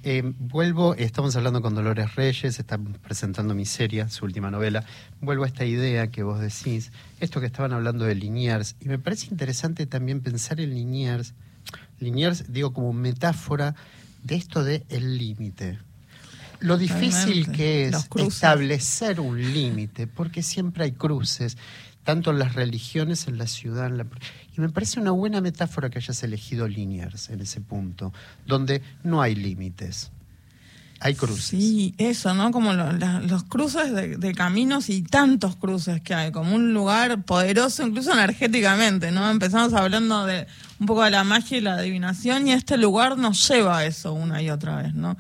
Eh, vuelvo, estamos hablando con Dolores Reyes, está presentando Miseria, su última novela. Vuelvo a esta idea que vos decís, esto que estaban hablando de Liniers, y me parece interesante también pensar en Liniers, Liniers, digo, como metáfora de esto de el límite. Lo difícil que es establecer un límite, porque siempre hay cruces, tanto en las religiones, en la ciudad, en la... Y me parece una buena metáfora que hayas elegido Liniers en ese punto, donde no hay límites. Hay cruces. Sí, eso, ¿no? Como los cruces de, caminos y tantos cruces que hay, como un lugar poderoso, incluso energéticamente, ¿no? Empezamos hablando de un poco de la magia y la adivinación y este lugar nos lleva a eso una y otra vez, ¿no?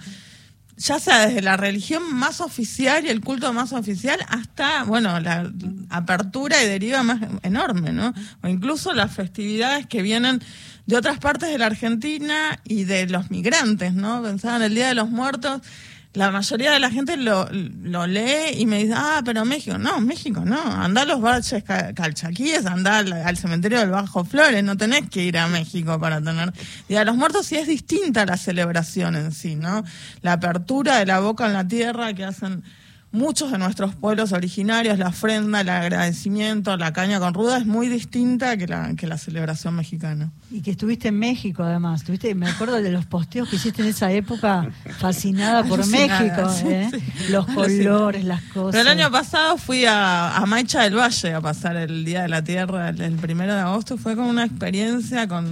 Ya sea desde la religión más oficial y el culto más oficial hasta, bueno, la apertura y deriva más enorme, ¿no? O incluso las festividades que vienen de otras partes de la Argentina y de los migrantes, ¿no? Pensaban el Día de los Muertos la mayoría de la gente lo, lo, lee y me dice, ah, pero México, no, México no, anda a los baches calchaquíes, anda al, cementerio del Bajo Flores, no tenés que ir a México para tener Día de los Muertos sí es distinta la celebración en sí, ¿no? La apertura de la boca en la tierra que hacen muchos de nuestros pueblos originarios, la ofrenda, el agradecimiento, la caña con ruda es muy distinta que la, que la celebración mexicana. Y que estuviste en México además, estuviste, me acuerdo de los posteos que hiciste en esa época, fascinada por México, ¿eh? los colores, las cosas. Pero el año pasado fui a, a Maicha del Valle a pasar el Día de la Tierra, el primero de agosto, fue como una experiencia con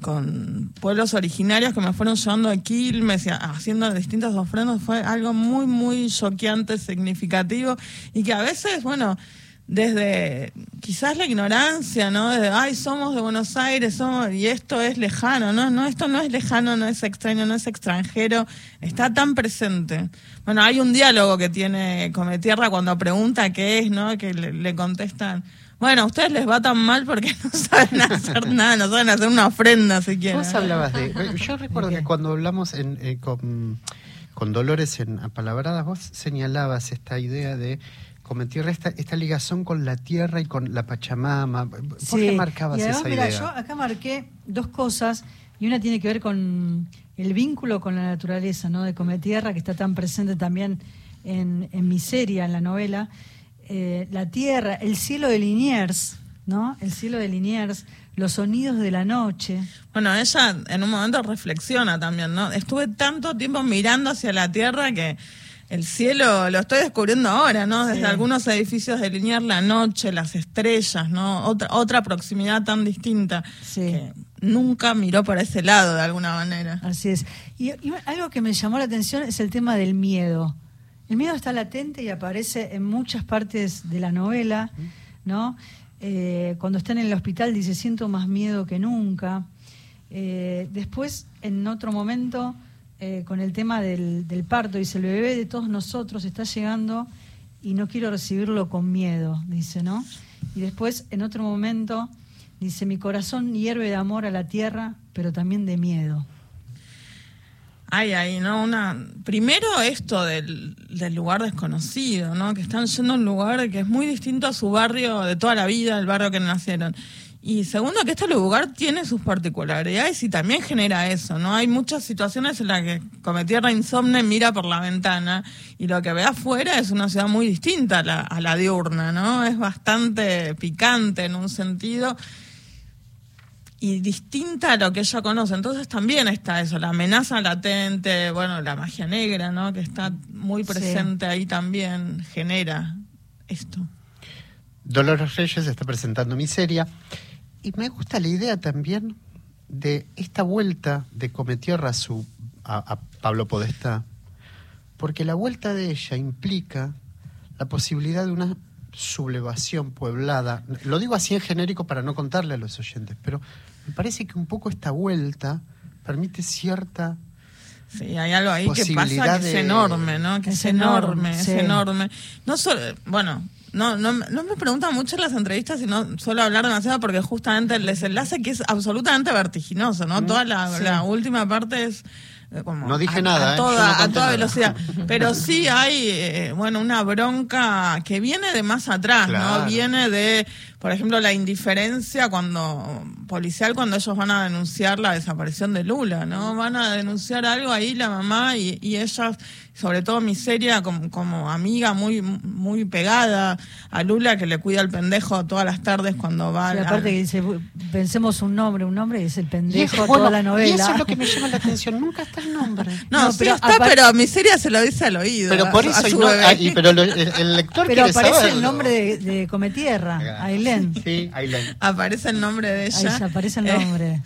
con pueblos originarios que me fueron llevando a Quilmes haciendo distintas ofrendas fue algo muy, muy choqueante, significativo y que a veces, bueno, desde quizás la ignorancia, ¿no? Desde, ay, somos de Buenos Aires, somos, y esto es lejano, ¿no? No, esto no es lejano, no es extraño, no es extranjero, está tan presente. Bueno, hay un diálogo que tiene Cometierra cuando pregunta qué es, ¿no? Que le contestan, bueno, a ustedes les va tan mal porque no saben hacer nada, no saben hacer una ofrenda siquiera. Vos hablabas de. Yo recuerdo que cuando hablamos en, eh, con, con, Dolores en Apalabradas, vos señalabas esta idea de cometer esta, esta ligación con la tierra y con la Pachamama. ¿Por qué marcabas esa mira, Yo acá marqué dos cosas y una tiene que ver con el vínculo con la naturaleza, ¿no? De Cometierra, que está tan presente también en, en Miseria, en la novela. Eh, la tierra, el cielo de Liniers, ¿no? El cielo de Liniers, los sonidos de la noche. Bueno, ella en un momento reflexiona también, ¿no? Estuve tanto tiempo mirando hacia la tierra que el cielo lo estoy descubriendo ahora, ¿no? Desde algunos edificios de Liniers, la noche, las estrellas, ¿no? Otra, otra proximidad tan distinta. Que nunca miró por ese lado de alguna manera. Así es. y algo que me llamó la atención es el tema del miedo. El miedo está latente y aparece en muchas partes de la novela, ¿no? Eh, cuando está en el hospital dice siento más miedo que nunca. Eh, después, en otro momento, eh, con el tema del, del, parto, dice el bebé de todos nosotros está llegando y no quiero recibirlo con miedo, dice, ¿no? Y después, en otro momento, dice mi corazón hierve de amor a la tierra, pero también de miedo. Ay, ay, ¿no? Una, primero esto del, lugar desconocido, ¿no? Que están yendo a un lugar que es muy distinto a su barrio de toda la vida, el barrio que nacieron. Y segundo, que este lugar tiene sus particularidades y también genera eso, ¿no? Hay muchas situaciones en las que Cometierra Insomne mira por la ventana y lo que ve afuera es una ciudad muy distinta a la, a la diurna, ¿no? Es bastante picante en un sentido y distinta a lo que ella conoce. Entonces también está eso, la amenaza latente, bueno, la magia negra, ¿no? Que está muy presente ahí también, genera esto. Dolores Reyes está presentando Miseria y me gusta la idea también de esta vuelta de Cometierra a, su, a, Pablo Podestá, porque la vuelta de ella implica la posibilidad de una sublevación pueblada. Lo digo así en genérico para no contarle a los oyentes, pero me parece que un poco esta vuelta permite cierta Sí, hay algo ahí que pasa que es enorme, ¿no? Que es, enorme, es enorme. No solo, bueno, no, no, no me preguntan mucho en las entrevistas y no suelo hablar demasiado porque justamente el desenlace que es absolutamente vertiginoso, ¿no? Mm, Toda la, última parte es... Eh, como no dije nada, a ¿eh? toda, a toda velocidad. Pero sí hay, eh, bueno, una bronca que viene de más atrás, ¿no? Viene de, por ejemplo, la indiferencia cuando policial cuando ellos van a denunciar la desaparición de Lula, ¿no? Van a denunciar algo ahí la mamá y, y ellas sobre todo Miseria como, como amiga muy muy pegada a Lula que le cuida al pendejo todas las tardes cuando va sí, aparte que dice pensemos un nombre un nombre y es el pendejo toda la novela. y eso es lo que me llama la atención nunca está el nombre. No, pero está pero Miseria se lo dice al oído pero por eso no, pero el, lector pero aparece el nombre de, de Cometierra Ailén. Sí Ailén. Aparece el nombre de ella. Ahí aparece el nombre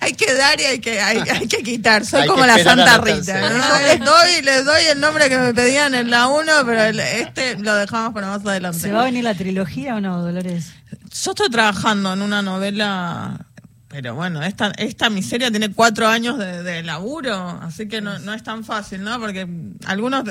hay que dar y hay que, hay, que quitar. Soy como la Santa Rita. Les, doy, les doy el nombre que me pedían en la 1, pero este lo dejamos para más adelante. ¿Se va a venir la trilogía o no, Dolores? Yo estoy trabajando en una novela pero bueno, esta, esta miseria tiene cuatro años de, laburo, así que no, no, es tan fácil, ¿no? Porque algunos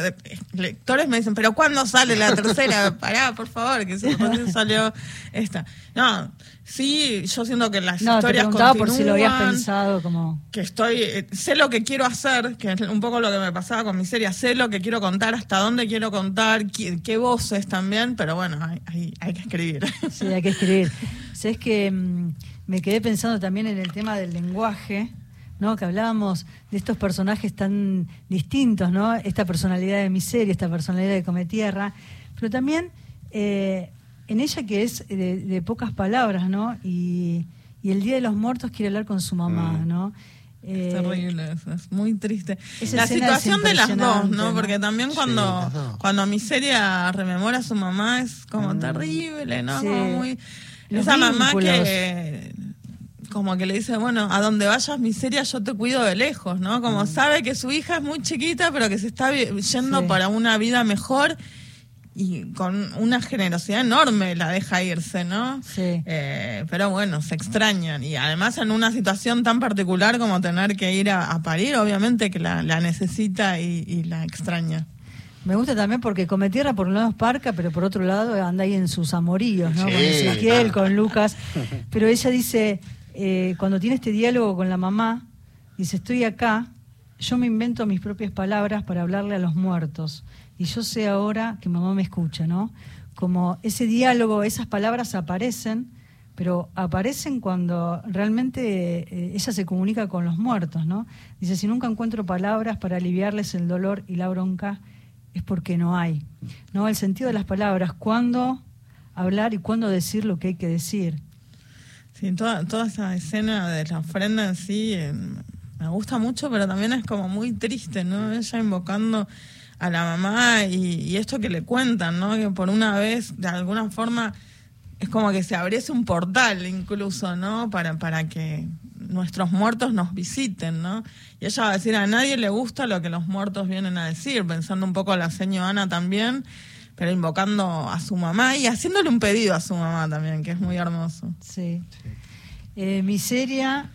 lectores me dicen, pero ¿cuándo sale la tercera? Pará, por favor, que si salió esta. No, sí, yo siento que las no, historias te por si lo habías pensado como... Que estoy, eh, sé lo que quiero hacer, que es un poco lo que me pasaba con miseria, sé lo que quiero contar, hasta dónde quiero contar, qué, voces también, pero bueno, hay, hay, que escribir. Sí, hay que escribir. es que... Mm, me quedé pensando también en el tema del lenguaje, ¿no? Que hablábamos de estos personajes tan distintos, ¿no? Esta personalidad de miseria, esta personalidad de Cometierra, pero también eh, en ella que es de, pocas palabras, ¿no? Y, el Día de los Muertos quiere hablar con su mamá, mm. ¿no? es eh, terrible es muy triste. la situación de las dos, ¿no? Porque también cuando, cuando Miseria rememora a su mamá es como mm. terrible, ¿no? Como muy esa mamá que como que le dice, bueno, a donde vayas miseria yo te cuido de lejos, ¿no? Como mm. sabe que su hija es muy chiquita, pero que se está yendo para una vida mejor y con una generosidad enorme la deja irse, ¿no? Sí. Eh, pero bueno, se extrañan. Y además en una situación tan particular como tener que ir a, parir, obviamente que la, necesita y la extraña. Me gusta también porque Come Tierra por un lado es Parca, pero por otro lado anda ahí en sus amoríos, ¿no? con Ezequiel, con Lucas. Pero ella dice, eh, cuando tiene este diálogo con la mamá, dice, estoy acá, yo me invento mis propias palabras para hablarle a los muertos. Y yo sé ahora que mamá me escucha, ¿no? Como ese diálogo, esas palabras aparecen, pero aparecen cuando realmente eh, ella se comunica con los muertos, ¿no? Dice, si nunca encuentro palabras para aliviarles el dolor y la bronca, es porque no hay. ¿no? El sentido de las palabras, cuándo hablar y cuándo decir lo que hay que decir. Sí, toda, toda esa escena de la ofrenda en sí me gusta mucho, pero también es como muy triste, ¿no? Ella invocando a la mamá y, esto que le cuentan, ¿no? Que por una vez, de alguna forma, es como que se abriese un portal incluso, ¿no? Para, para que nuestros muertos nos visiten, ¿no? Y ella va a decir, a nadie le gusta lo que los muertos vienen a decir, pensando un poco la señora Ana también, pero invocando a su mamá y haciéndole un pedido a su mamá también, que es muy hermoso. Sí. Eh, Miseria,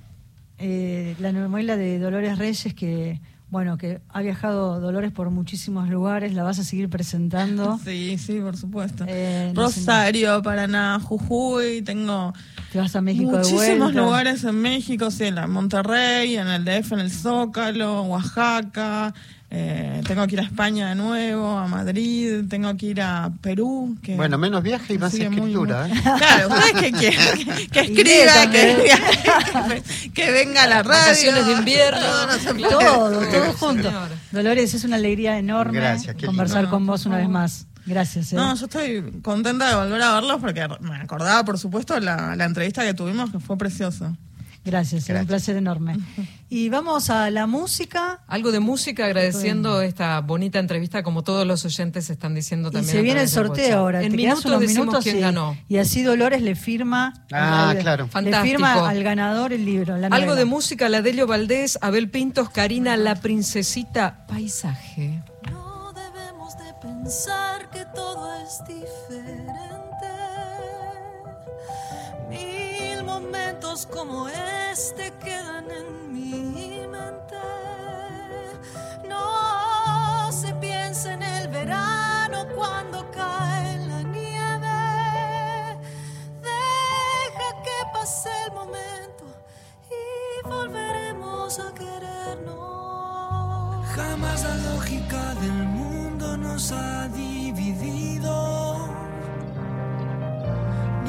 eh, la novela de Dolores Reyes, que bueno, que ha viajado Dolores por muchísimos lugares, la vas a seguir presentando. Sí, sí, por supuesto. Eh, Rosario, Paraná, Jujuy, tengo Te vas a México muchísimos lugares en México, sí, en Monterrey, en el DF, en el Zócalo, Oaxaca, eh, tengo que ir a España de nuevo, a Madrid, tengo que ir a Perú. Que bueno, menos viaje y más escritura. ¿eh? Claro, ¿ustedes qué quieren? Que, escriba, que, que, venga a la radio. Vacaciones de invierno. Todo, todo, junto. Dolores, es una alegría enorme conversar con vos una vez más. Gracias. ¿eh? No, yo estoy contenta de volver a verlos porque me acordaba, por supuesto, la, la entrevista que tuvimos, que fue preciosa. Gracias, Gracias. un placer enorme. Y vamos a la música. Algo de música, agradeciendo esta bonita entrevista, como todos los oyentes están diciendo también. Y se viene el sorteo ahora. En minutos decimos quién ganó. Y así Dolores le firma. Ah, claro. Fantástico. Le firma al ganador el libro. Algo de música, la Delio Valdés, Abel Pintos, Karina, La Princesita, Paisaje. No debemos de pensar que todo es diferente. Momentos como este quedan en mi mente. No se piensa en el verano cuando cae la nieve. Deja que pase el momento y volveremos a querernos. Jamás la lógica del mundo nos ha dividido.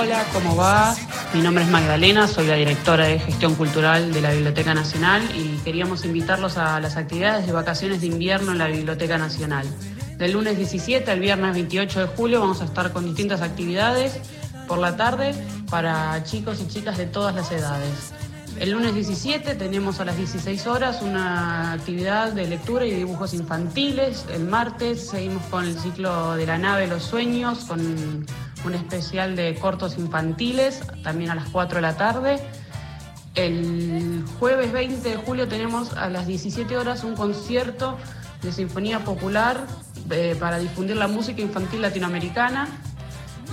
Hola, ¿cómo va? Mi nombre es Magdalena, soy la directora de gestión cultural de la Biblioteca Nacional y queríamos invitarlos a las actividades de vacaciones de invierno en la Biblioteca Nacional. Del lunes 17 al viernes 28 de julio vamos a estar con distintas actividades por la tarde para chicos y chicas de todas las edades. El lunes 17 tenemos a las 16 horas una actividad de lectura y dibujos infantiles. El martes seguimos con el ciclo de la nave Los Sueños, con un especial de cortos infantiles, también a las 4 de la tarde. El jueves 20 de julio tenemos a las 17 horas un concierto de Sinfonía Popular eh, para difundir la música infantil latinoamericana.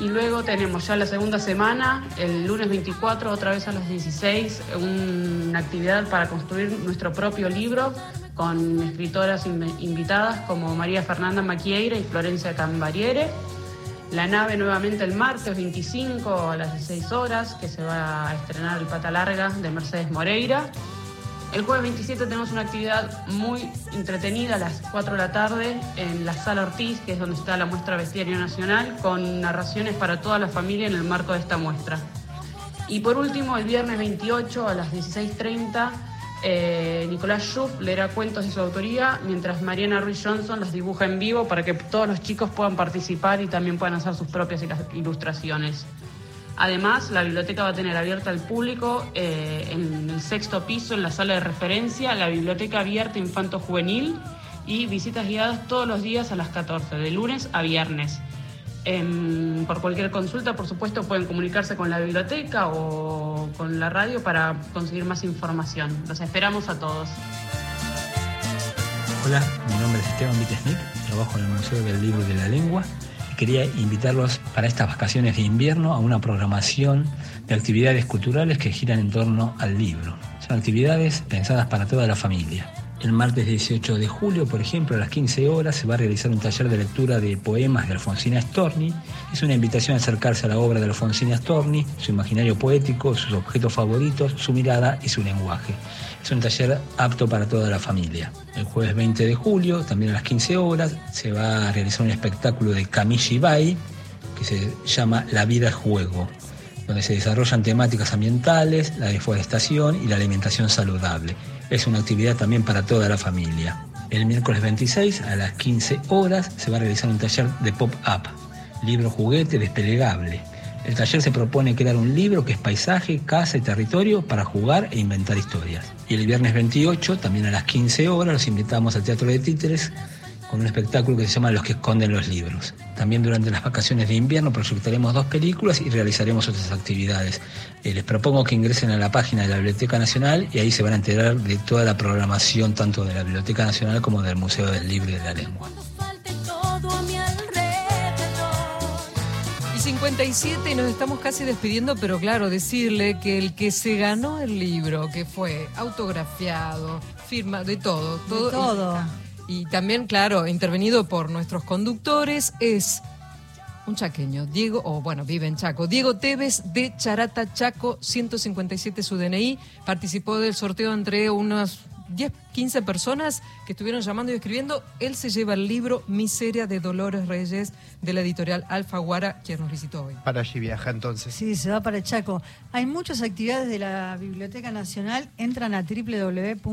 Y luego tenemos ya la segunda semana, el lunes 24, otra vez a las 16, una actividad para construir nuestro propio libro con escritoras in- invitadas como María Fernanda Maquieira y Florencia Cambariere. La nave nuevamente el martes 25 a las 16 horas, que se va a estrenar el Pata Larga de Mercedes Moreira. El jueves 27 tenemos una actividad muy entretenida a las 4 de la tarde en la Sala Ortiz, que es donde está la muestra Bestiario Nacional, con narraciones para toda la familia en el marco de esta muestra. Y por último, el viernes 28 a las 16.30, eh, Nicolás Schuff leerá cuentos de su autoría, mientras Mariana Ruiz Johnson las dibuja en vivo para que todos los chicos puedan participar y también puedan hacer sus propias ilustraciones. Además, la biblioteca va a tener abierta al público eh, en el sexto piso, en la sala de referencia, la biblioteca abierta infanto juvenil y visitas guiadas todos los días a las 14, de lunes a viernes. Por cualquier consulta, por supuesto, pueden comunicarse con la biblioteca o con la radio para conseguir más información. Los esperamos a todos. Hola, mi nombre es Esteban Wittesnick, trabajo en el Museo del Libro y de la Lengua y quería invitarlos para estas vacaciones de invierno a una programación de actividades culturales que giran en torno al libro. Son actividades pensadas para toda la familia. El martes 18 de julio, por ejemplo, a las 15 horas se va a realizar un taller de lectura de poemas de Alfonsina Storni. Es una invitación a acercarse a la obra de Alfonsina Storni, su imaginario poético, sus objetos favoritos, su mirada y su lenguaje. Es un taller apto para toda la familia. El jueves 20 de julio, también a las 15 horas, se va a realizar un espectáculo de Kamishi Bai que se llama La vida es juego, donde se desarrollan temáticas ambientales, la deforestación y la alimentación saludable. Es una actividad también para toda la familia. El miércoles 26 a las 15 horas se va a realizar un taller de pop-up, libro juguete desplegable. El taller se propone crear un libro que es paisaje, casa y territorio para jugar e inventar historias. Y el viernes 28, también a las 15 horas, los invitamos al Teatro de Títeres con un espectáculo que se llama Los que esconden los libros. También durante las vacaciones de invierno proyectaremos dos películas y realizaremos otras actividades. Eh, les propongo que ingresen a la página de la Biblioteca Nacional y ahí se van a enterar de toda la programación tanto de la Biblioteca Nacional como del Museo del Libro y de la Lengua. Falte todo a mi alrededor. Y 57 y nos estamos casi despidiendo, pero claro, decirle que el que se ganó el libro, que fue autografiado, firma, de todo, todo. todo. Y, también, claro, intervenido por nuestros conductores, es un chaqueño, Diego, o bueno, vive en Chaco, Diego Tevez de Charata Chaco, 157 su DNI, participó del sorteo entre unas 10, 15 personas que estuvieron llamando y escribiendo. Él se lleva el libro Miseria de Dolores Reyes de la editorial Alfaguara, quien nos visitó hoy. Para allí viaja entonces. Sí, se va para Chaco. Hay muchas actividades de la Biblioteca Nacional. Entran a www.bn.gov.ar.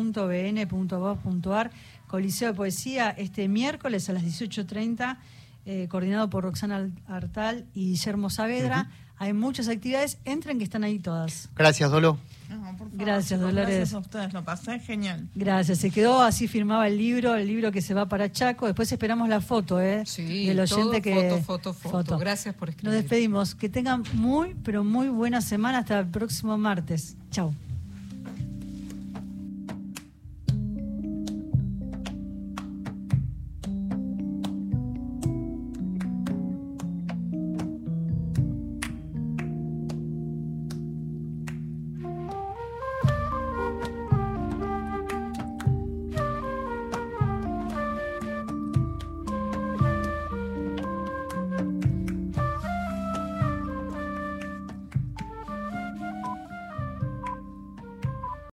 Coliseo de Poesía este miércoles a las 18.30, eh, coordinado por Roxana Artal y Guillermo Saavedra. Hay muchas actividades, entren que están ahí todas. Gracias, Dolo. gracias, Dolores. Gracias a ustedes, lo pasé genial. Gracias, se quedó así firmaba el libro, el libro que se va para Chaco. Después esperamos la foto, ¿eh? Sí, del oyente que. Foto, foto, foto, Gracias por escribir. Nos despedimos. Que tengan muy, pero muy buena semana. Hasta el próximo martes. Chao.